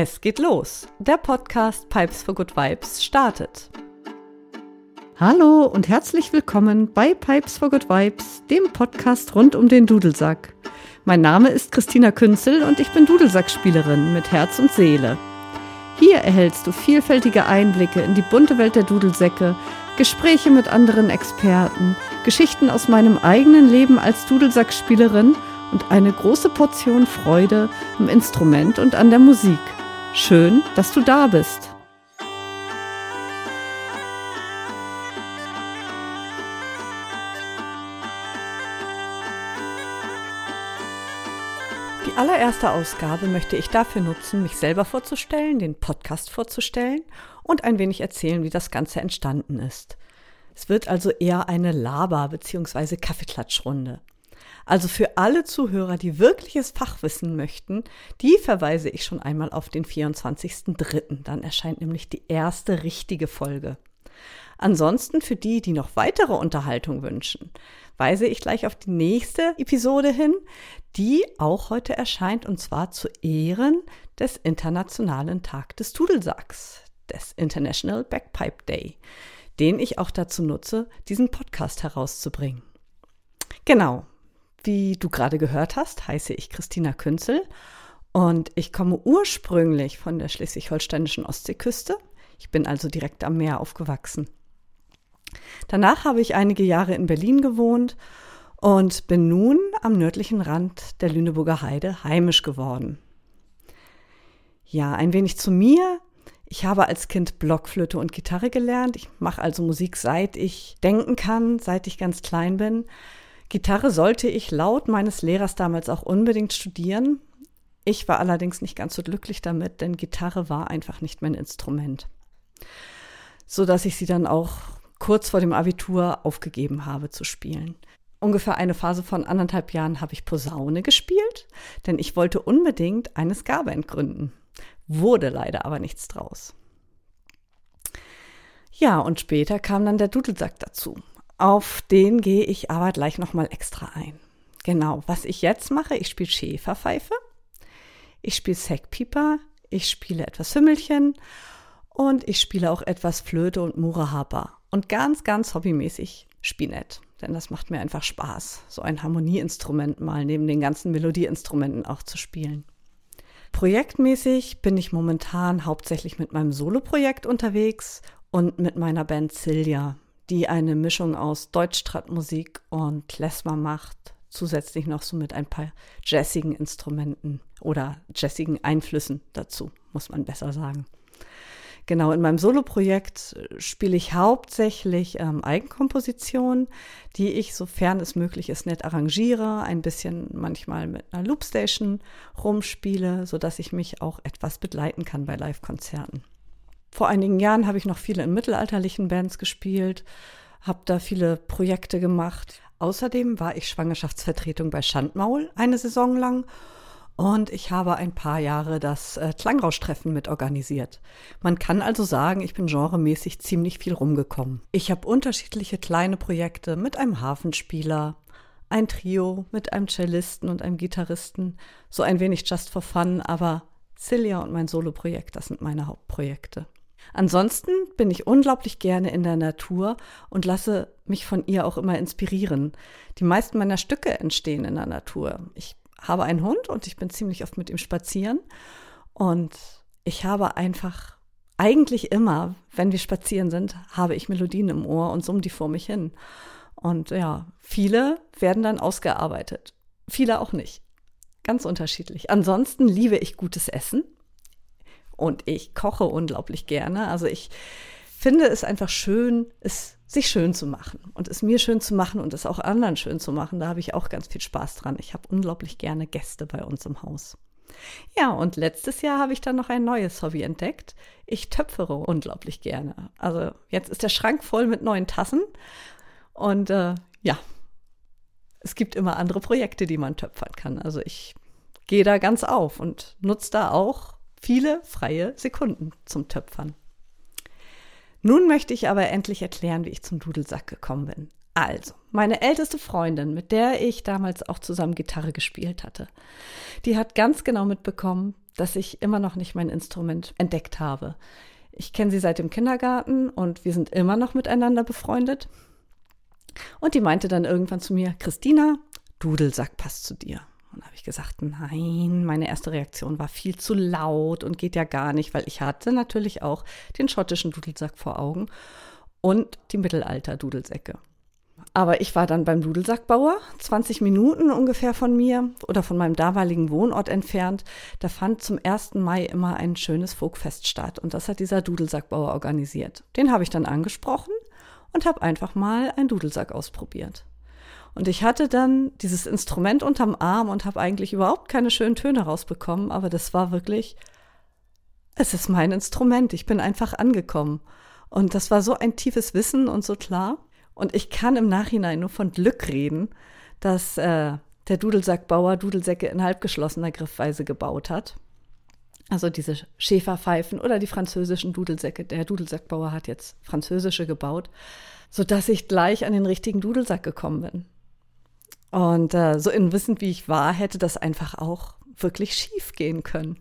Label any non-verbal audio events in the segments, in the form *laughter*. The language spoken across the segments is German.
Es geht los. Der Podcast Pipes for Good Vibes startet. Hallo und herzlich willkommen bei Pipes for Good Vibes, dem Podcast rund um den Dudelsack. Mein Name ist Christina Künzel und ich bin Dudelsackspielerin mit Herz und Seele. Hier erhältst du vielfältige Einblicke in die bunte Welt der Dudelsäcke, Gespräche mit anderen Experten, Geschichten aus meinem eigenen Leben als Dudelsackspielerin und eine große Portion Freude am Instrument und an der Musik. Schön, dass du da bist. Die allererste Ausgabe möchte ich dafür nutzen, mich selber vorzustellen, den Podcast vorzustellen und ein wenig erzählen, wie das Ganze entstanden ist. Es wird also eher eine Laber- bzw. Kaffeeklatschrunde. Also für alle Zuhörer, die wirkliches Fachwissen möchten, die verweise ich schon einmal auf den 24.03. Dann erscheint nämlich die erste richtige Folge. Ansonsten für die, die noch weitere Unterhaltung wünschen, weise ich gleich auf die nächste Episode hin, die auch heute erscheint und zwar zu Ehren des Internationalen Tag des Tudelsacks, des International Backpipe Day, den ich auch dazu nutze, diesen Podcast herauszubringen. Genau, wie du gerade gehört hast, heiße ich Christina Künzel und ich komme ursprünglich von der schleswig-holsteinischen Ostseeküste. Ich bin also direkt am Meer aufgewachsen. Danach habe ich einige Jahre in Berlin gewohnt und bin nun am nördlichen Rand der Lüneburger Heide heimisch geworden. Ja, ein wenig zu mir. Ich habe als Kind Blockflöte und Gitarre gelernt. Ich mache also Musik, seit ich denken kann, seit ich ganz klein bin. Gitarre sollte ich laut meines Lehrers damals auch unbedingt studieren. Ich war allerdings nicht ganz so glücklich damit, denn Gitarre war einfach nicht mein Instrument. So dass ich sie dann auch kurz vor dem Abitur aufgegeben habe zu spielen. Ungefähr eine Phase von anderthalb Jahren habe ich Posaune gespielt, denn ich wollte unbedingt eine Ska-Band gründen. Wurde leider aber nichts draus. Ja, und später kam dann der Dudelsack dazu. Auf den gehe ich aber gleich nochmal extra ein. Genau, was ich jetzt mache, ich spiele Schäferpfeife, ich spiele Sackpieper, ich spiele etwas Hümmelchen und ich spiele auch etwas Flöte und Murahaba. Und ganz, ganz hobbymäßig Spinett. Denn das macht mir einfach Spaß, so ein Harmonieinstrument mal neben den ganzen Melodieinstrumenten auch zu spielen. Projektmäßig bin ich momentan hauptsächlich mit meinem Soloprojekt unterwegs und mit meiner Band Silja die eine Mischung aus Deutschstratmusik und Klezmer macht, zusätzlich noch so mit ein paar jazzigen Instrumenten oder jazzigen Einflüssen dazu, muss man besser sagen. Genau, in meinem Soloprojekt spiele ich hauptsächlich ähm, Eigenkompositionen, die ich, sofern es möglich ist, nett arrangiere, ein bisschen manchmal mit einer Loopstation rumspiele, sodass ich mich auch etwas begleiten kann bei Live-Konzerten. Vor einigen Jahren habe ich noch viele in mittelalterlichen Bands gespielt, habe da viele Projekte gemacht. Außerdem war ich Schwangerschaftsvertretung bei Schandmaul eine Saison lang und ich habe ein paar Jahre das äh, Klangrauschtreffen mit organisiert. Man kann also sagen, ich bin genremäßig ziemlich viel rumgekommen. Ich habe unterschiedliche kleine Projekte mit einem Hafenspieler, ein Trio mit einem Cellisten und einem Gitarristen, so ein wenig just for fun, aber Celia und mein Soloprojekt, das sind meine Hauptprojekte. Ansonsten bin ich unglaublich gerne in der Natur und lasse mich von ihr auch immer inspirieren. Die meisten meiner Stücke entstehen in der Natur. Ich habe einen Hund und ich bin ziemlich oft mit ihm spazieren und ich habe einfach eigentlich immer, wenn wir spazieren sind, habe ich Melodien im Ohr und summe die vor mich hin. Und ja, viele werden dann ausgearbeitet, viele auch nicht. Ganz unterschiedlich. Ansonsten liebe ich gutes Essen und ich koche unglaublich gerne. Also ich finde es einfach schön, es sich schön zu machen und es mir schön zu machen und es auch anderen schön zu machen. Da habe ich auch ganz viel Spaß dran. Ich habe unglaublich gerne Gäste bei uns im Haus. Ja, und letztes Jahr habe ich dann noch ein neues Hobby entdeckt. Ich töpfere unglaublich gerne. Also jetzt ist der Schrank voll mit neuen Tassen und äh, ja, es gibt immer andere Projekte, die man töpfern kann. Also ich gehe da ganz auf und nutze da auch viele freie Sekunden zum Töpfern. Nun möchte ich aber endlich erklären, wie ich zum Dudelsack gekommen bin. Also, meine älteste Freundin, mit der ich damals auch zusammen Gitarre gespielt hatte, die hat ganz genau mitbekommen, dass ich immer noch nicht mein Instrument entdeckt habe. Ich kenne sie seit dem Kindergarten und wir sind immer noch miteinander befreundet. Und die meinte dann irgendwann zu mir, Christina, Dudelsack passt zu dir. Und habe ich gesagt, nein, meine erste Reaktion war viel zu laut und geht ja gar nicht, weil ich hatte natürlich auch den schottischen Dudelsack vor Augen und die Mittelalter-Dudelsäcke. Aber ich war dann beim Dudelsackbauer, 20 Minuten ungefähr von mir oder von meinem damaligen Wohnort entfernt. Da fand zum 1. Mai immer ein schönes Folkfest statt und das hat dieser Dudelsackbauer organisiert. Den habe ich dann angesprochen und habe einfach mal einen Dudelsack ausprobiert. Und ich hatte dann dieses Instrument unterm Arm und habe eigentlich überhaupt keine schönen Töne rausbekommen, aber das war wirklich, es ist mein Instrument, ich bin einfach angekommen. Und das war so ein tiefes Wissen und so klar. Und ich kann im Nachhinein nur von Glück reden, dass äh, der Dudelsackbauer Dudelsäcke in halbgeschlossener Griffweise gebaut hat. Also diese Schäferpfeifen oder die französischen Dudelsäcke. Der Dudelsackbauer hat jetzt französische gebaut, sodass ich gleich an den richtigen Dudelsack gekommen bin. Und äh, so unwissend wie ich war, hätte das einfach auch wirklich schief gehen können.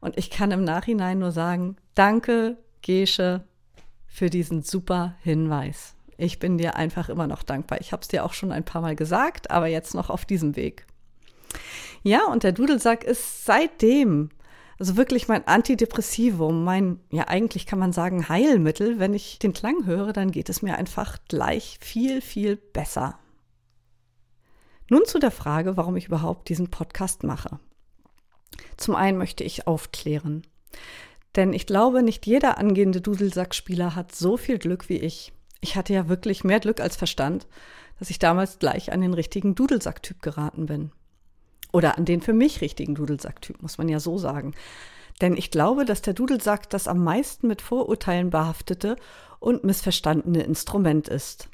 Und ich kann im Nachhinein nur sagen, danke, Gesche, für diesen super Hinweis. Ich bin dir einfach immer noch dankbar. Ich habe es dir auch schon ein paar Mal gesagt, aber jetzt noch auf diesem Weg. Ja, und der Dudelsack ist seitdem also wirklich mein Antidepressivum, mein, ja eigentlich kann man sagen Heilmittel. Wenn ich den Klang höre, dann geht es mir einfach gleich viel, viel besser. Nun zu der Frage, warum ich überhaupt diesen Podcast mache. Zum einen möchte ich aufklären. Denn ich glaube, nicht jeder angehende Dudelsackspieler hat so viel Glück wie ich. Ich hatte ja wirklich mehr Glück als Verstand, dass ich damals gleich an den richtigen Dudelsacktyp geraten bin. Oder an den für mich richtigen Dudelsacktyp, muss man ja so sagen. Denn ich glaube, dass der Dudelsack das am meisten mit Vorurteilen behaftete und missverstandene Instrument ist.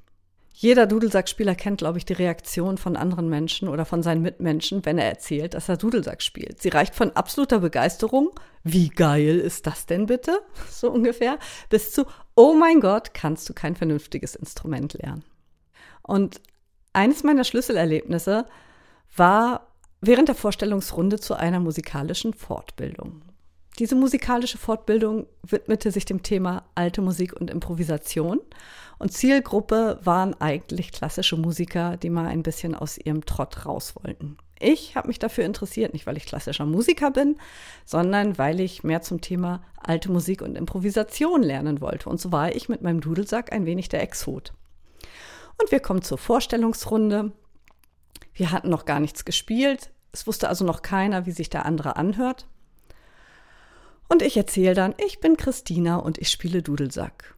Jeder Dudelsackspieler kennt, glaube ich, die Reaktion von anderen Menschen oder von seinen Mitmenschen, wenn er erzählt, dass er Dudelsack spielt. Sie reicht von absoluter Begeisterung, wie geil ist das denn bitte, *laughs* so ungefähr, bis zu, oh mein Gott, kannst du kein vernünftiges Instrument lernen. Und eines meiner Schlüsselerlebnisse war während der Vorstellungsrunde zu einer musikalischen Fortbildung. Diese musikalische Fortbildung widmete sich dem Thema alte Musik und Improvisation. Und Zielgruppe waren eigentlich klassische Musiker, die mal ein bisschen aus ihrem Trott raus wollten. Ich habe mich dafür interessiert, nicht weil ich klassischer Musiker bin, sondern weil ich mehr zum Thema alte Musik und Improvisation lernen wollte. Und so war ich mit meinem Dudelsack ein wenig der Exot. Und wir kommen zur Vorstellungsrunde. Wir hatten noch gar nichts gespielt. Es wusste also noch keiner, wie sich der andere anhört. Und ich erzähle dann, ich bin Christina und ich spiele Dudelsack.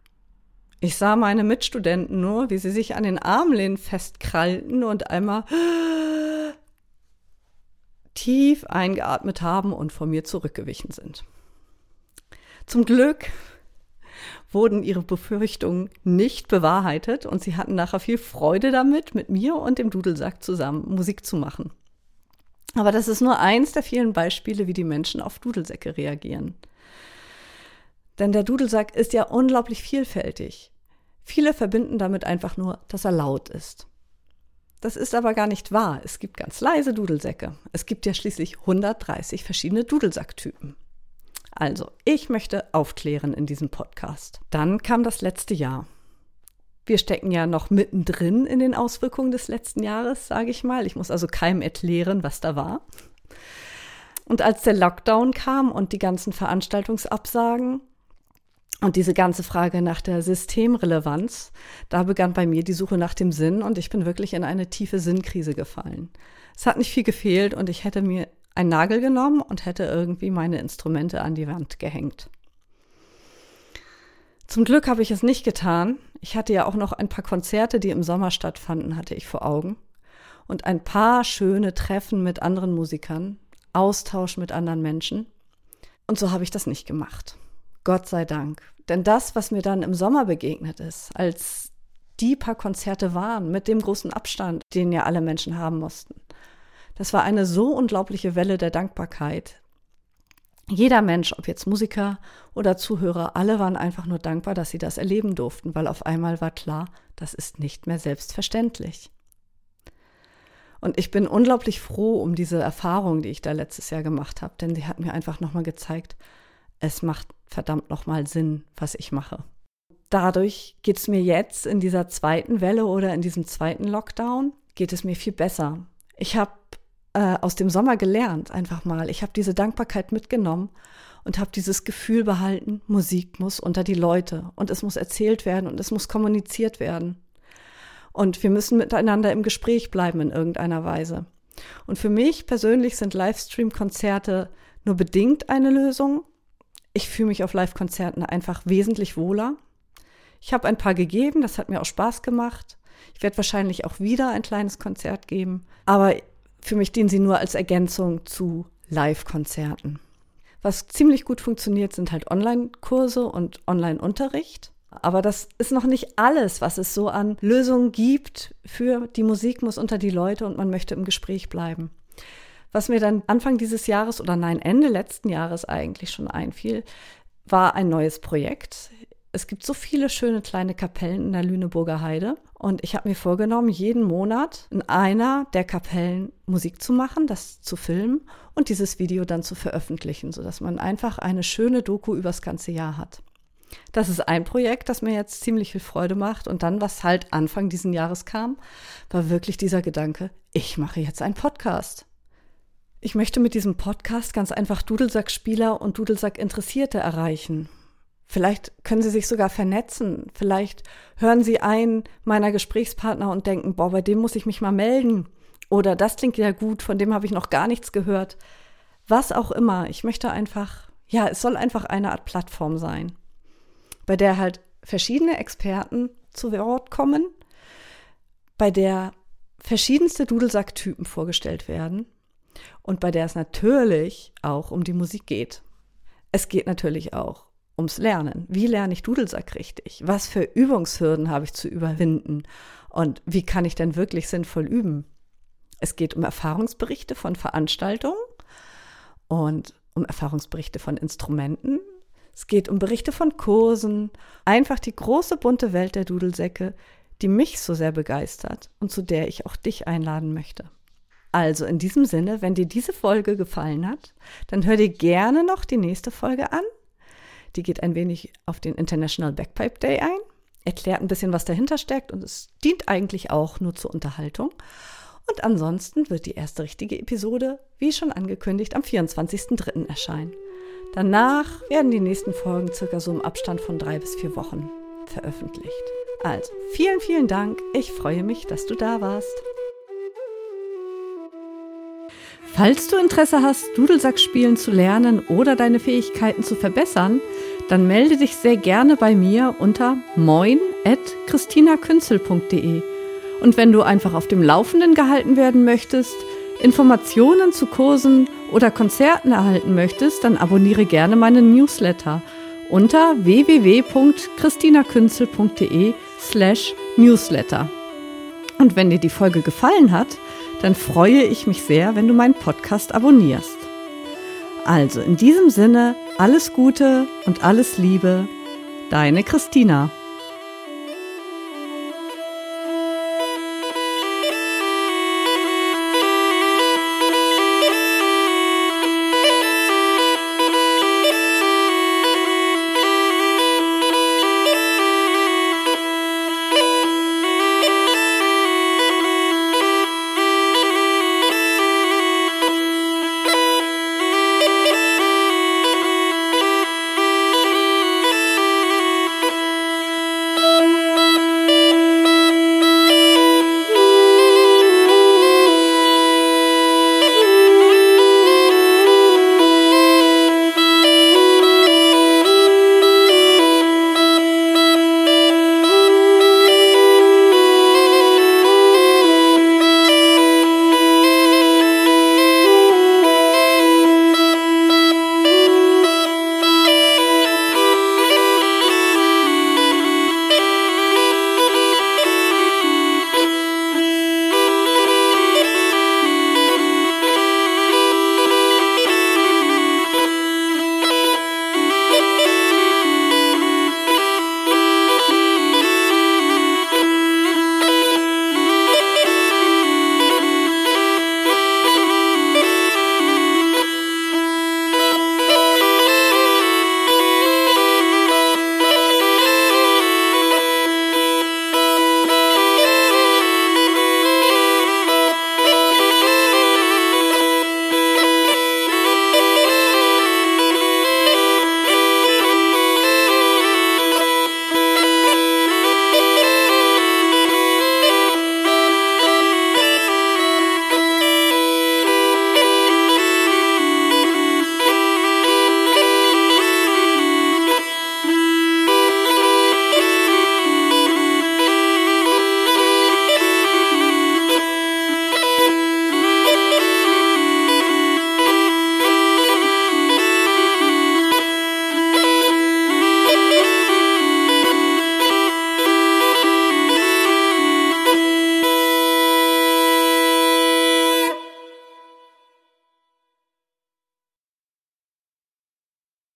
Ich sah meine Mitstudenten nur, wie sie sich an den Armlehnen festkrallten und einmal tief eingeatmet haben und vor mir zurückgewichen sind. Zum Glück wurden ihre Befürchtungen nicht bewahrheitet und sie hatten nachher viel Freude damit, mit mir und dem Dudelsack zusammen Musik zu machen. Aber das ist nur eins der vielen Beispiele, wie die Menschen auf Dudelsäcke reagieren. Denn der Dudelsack ist ja unglaublich vielfältig. Viele verbinden damit einfach nur, dass er laut ist. Das ist aber gar nicht wahr. Es gibt ganz leise Dudelsäcke. Es gibt ja schließlich 130 verschiedene Dudelsacktypen. Also, ich möchte aufklären in diesem Podcast. Dann kam das letzte Jahr. Wir stecken ja noch mittendrin in den Auswirkungen des letzten Jahres, sage ich mal. Ich muss also keinem erklären, was da war. Und als der Lockdown kam und die ganzen Veranstaltungsabsagen und diese ganze Frage nach der Systemrelevanz, da begann bei mir die Suche nach dem Sinn und ich bin wirklich in eine tiefe Sinnkrise gefallen. Es hat nicht viel gefehlt und ich hätte mir einen Nagel genommen und hätte irgendwie meine Instrumente an die Wand gehängt. Zum Glück habe ich es nicht getan. Ich hatte ja auch noch ein paar Konzerte, die im Sommer stattfanden, hatte ich vor Augen. Und ein paar schöne Treffen mit anderen Musikern, Austausch mit anderen Menschen. Und so habe ich das nicht gemacht. Gott sei Dank. Denn das, was mir dann im Sommer begegnet ist, als die paar Konzerte waren, mit dem großen Abstand, den ja alle Menschen haben mussten, das war eine so unglaubliche Welle der Dankbarkeit, jeder Mensch, ob jetzt Musiker oder Zuhörer, alle waren einfach nur dankbar, dass sie das erleben durften, weil auf einmal war klar, das ist nicht mehr selbstverständlich. Und ich bin unglaublich froh um diese Erfahrung, die ich da letztes Jahr gemacht habe, denn sie hat mir einfach nochmal gezeigt, es macht verdammt nochmal Sinn, was ich mache. Dadurch geht es mir jetzt in dieser zweiten Welle oder in diesem zweiten Lockdown, geht es mir viel besser. Ich habe äh, aus dem Sommer gelernt, einfach mal. Ich habe diese Dankbarkeit mitgenommen und habe dieses Gefühl behalten, Musik muss unter die Leute und es muss erzählt werden und es muss kommuniziert werden. Und wir müssen miteinander im Gespräch bleiben in irgendeiner Weise. Und für mich persönlich sind Livestream-Konzerte nur bedingt eine Lösung. Ich fühle mich auf Live-Konzerten einfach wesentlich wohler. Ich habe ein paar gegeben, das hat mir auch Spaß gemacht. Ich werde wahrscheinlich auch wieder ein kleines Konzert geben, aber für mich dienen sie nur als Ergänzung zu Live-Konzerten. Was ziemlich gut funktioniert, sind halt Online-Kurse und Online-Unterricht. Aber das ist noch nicht alles, was es so an Lösungen gibt für die Musik muss unter die Leute und man möchte im Gespräch bleiben. Was mir dann Anfang dieses Jahres oder nein, Ende letzten Jahres eigentlich schon einfiel, war ein neues Projekt. Es gibt so viele schöne kleine Kapellen in der Lüneburger Heide und ich habe mir vorgenommen, jeden Monat in einer der Kapellen Musik zu machen, das zu filmen und dieses Video dann zu veröffentlichen, sodass man einfach eine schöne Doku übers ganze Jahr hat. Das ist ein Projekt, das mir jetzt ziemlich viel Freude macht. Und dann, was halt Anfang diesen Jahres kam, war wirklich dieser Gedanke, ich mache jetzt einen Podcast. Ich möchte mit diesem Podcast ganz einfach Dudelsack-Spieler und Dudelsack-Interessierte erreichen. Vielleicht können Sie sich sogar vernetzen. Vielleicht hören Sie einen meiner Gesprächspartner und denken, boah, bei dem muss ich mich mal melden. Oder das klingt ja gut, von dem habe ich noch gar nichts gehört. Was auch immer. Ich möchte einfach, ja, es soll einfach eine Art Plattform sein bei der halt verschiedene Experten zu Wort kommen, bei der verschiedenste Dudelsacktypen vorgestellt werden und bei der es natürlich auch um die Musik geht. Es geht natürlich auch ums Lernen. Wie lerne ich Dudelsack richtig? Was für Übungshürden habe ich zu überwinden? Und wie kann ich denn wirklich sinnvoll üben? Es geht um Erfahrungsberichte von Veranstaltungen und um Erfahrungsberichte von Instrumenten, es geht um Berichte von Kursen, einfach die große bunte Welt der Dudelsäcke, die mich so sehr begeistert und zu der ich auch dich einladen möchte. Also in diesem Sinne, wenn dir diese Folge gefallen hat, dann hör dir gerne noch die nächste Folge an. Die geht ein wenig auf den International Backpipe Day ein, erklärt ein bisschen, was dahinter steckt und es dient eigentlich auch nur zur Unterhaltung. Und ansonsten wird die erste richtige Episode, wie schon angekündigt, am 24.03. erscheinen. Danach werden die nächsten Folgen circa so im Abstand von drei bis vier Wochen veröffentlicht. Also, vielen, vielen Dank. Ich freue mich, dass du da warst. Falls du Interesse hast, Dudelsack spielen zu lernen oder deine Fähigkeiten zu verbessern, dann melde dich sehr gerne bei mir unter moin.christinakünzel.de. Und wenn du einfach auf dem Laufenden gehalten werden möchtest, Informationen zu Kursen oder Konzerten erhalten möchtest, dann abonniere gerne meinen Newsletter unter www.christinakünzel.de slash newsletter. Und wenn dir die Folge gefallen hat, dann freue ich mich sehr, wenn du meinen Podcast abonnierst. Also in diesem Sinne, alles Gute und alles Liebe, deine Christina.